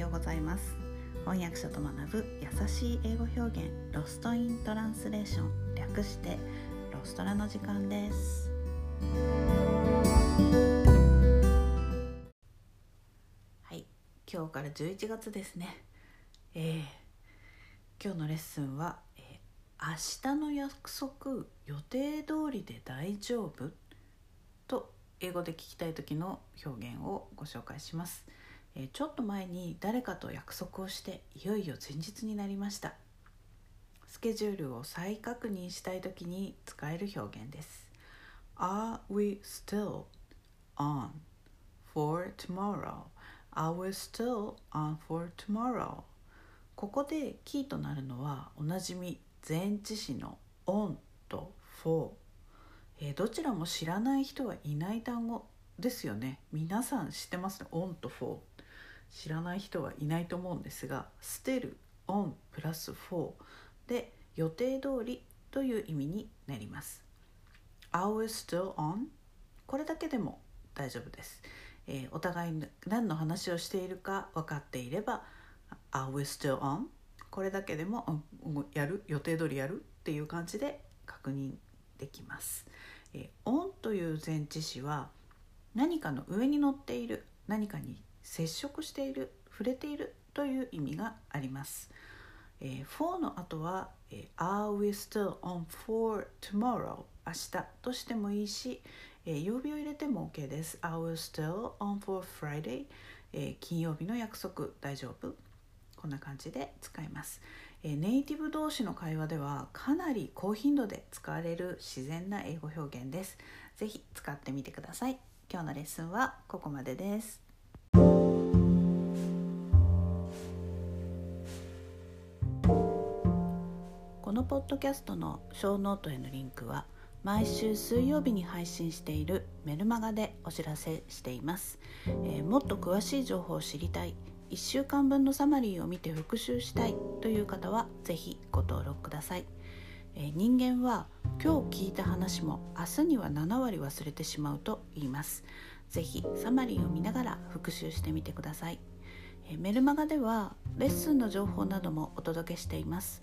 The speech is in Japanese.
ようございます。翻訳者と学ぶ優しい英語表現ロストイントランスレーション。略してロストラの時間です。はい今日から11月ですね。えー、今日のレッスンは、えー、明日の約束予定通りで大丈夫？と英語で聞きたい時の表現をご紹介します。えちょっと前に誰かと約束をしていよいよ前日になりました。スケジュールを再確認したい時に使える表現です。Are we still on for tomorrow? Are we still on for tomorrow? ここでキーとなるのはおなじみ前置詞の on と for えどちらも知らない人はいない単語ですよね。皆さん知ってますね。on と for 知らない人はいないと思うんですが still on プラス4で予定通りという意味になります Are we still on? これだけでも大丈夫です、えー、お互い何の話をしているか分かっていれば Are we still on? これだけでも、うん、やる予定通りやるっていう感じで確認できます、えー、on という前置詞は何かの上に乗っている何かに接触している触れているという意味があります。えー、for の後は、えー、Are we still on for tomorrow? 明日としてもいいし、えー、曜日を入れても OK です。Are we still on for Friday? えー、金曜日の約束大丈夫？こんな感じで使います、えー、ネイティブ同士の会話ではかなり高頻度で使われる自然な英語表現です。ぜひ使ってみてください。今日のレッスンはここまでです。のポッドキャストのショーノートへのリンクは毎週水曜日に配信しているメルマガでお知らせしています、えー、もっと詳しい情報を知りたい1週間分のサマリーを見て復習したいという方は是非ご登録ください、えー、人間は今日聞いた話も明日には7割忘れてしまうと言います。是非サマリーを見ながら復習してみてください。メルマガではレッスンの情報などもお届けしています。